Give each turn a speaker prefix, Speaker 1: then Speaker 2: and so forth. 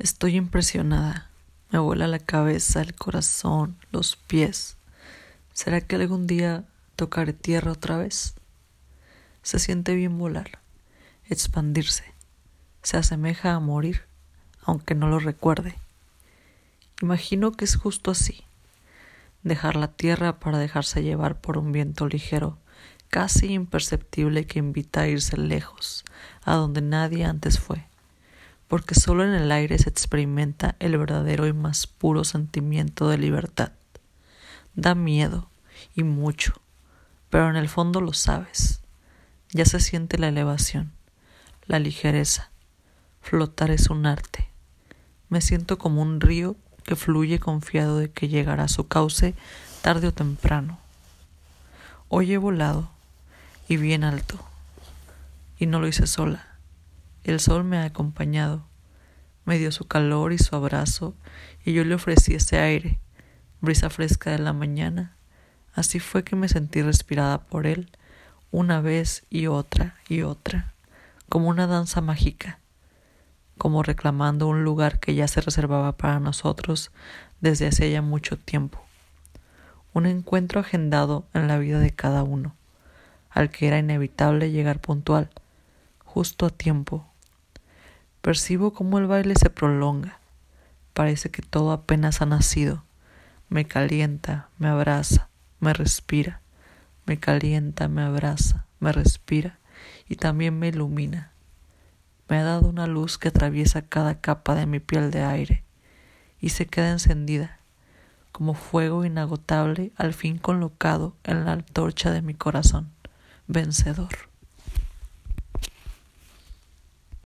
Speaker 1: Estoy impresionada. Me vuela la cabeza, el corazón, los pies. ¿Será que algún día tocaré tierra otra vez? Se siente bien volar, expandirse. Se asemeja a morir, aunque no lo recuerde. Imagino que es justo así. Dejar la tierra para dejarse llevar por un viento ligero, casi imperceptible que invita a irse lejos, a donde nadie antes fue porque solo en el aire se experimenta el verdadero y más puro sentimiento de libertad. Da miedo, y mucho, pero en el fondo lo sabes. Ya se siente la elevación, la ligereza. Flotar es un arte. Me siento como un río que fluye confiado de que llegará a su cauce tarde o temprano. Hoy he volado, y bien alto, y no lo hice sola el sol me ha acompañado, me dio su calor y su abrazo, y yo le ofrecí ese aire, brisa fresca de la mañana. Así fue que me sentí respirada por él, una vez y otra y otra, como una danza mágica, como reclamando un lugar que ya se reservaba para nosotros desde hace ya mucho tiempo. Un encuentro agendado en la vida de cada uno, al que era inevitable llegar puntual, justo a tiempo, Percibo cómo el baile se prolonga. Parece que todo apenas ha nacido. Me calienta, me abraza, me respira. Me calienta, me abraza, me respira y también me ilumina. Me ha dado una luz que atraviesa cada capa de mi piel de aire y se queda encendida, como fuego inagotable al fin colocado en la antorcha de mi corazón, vencedor.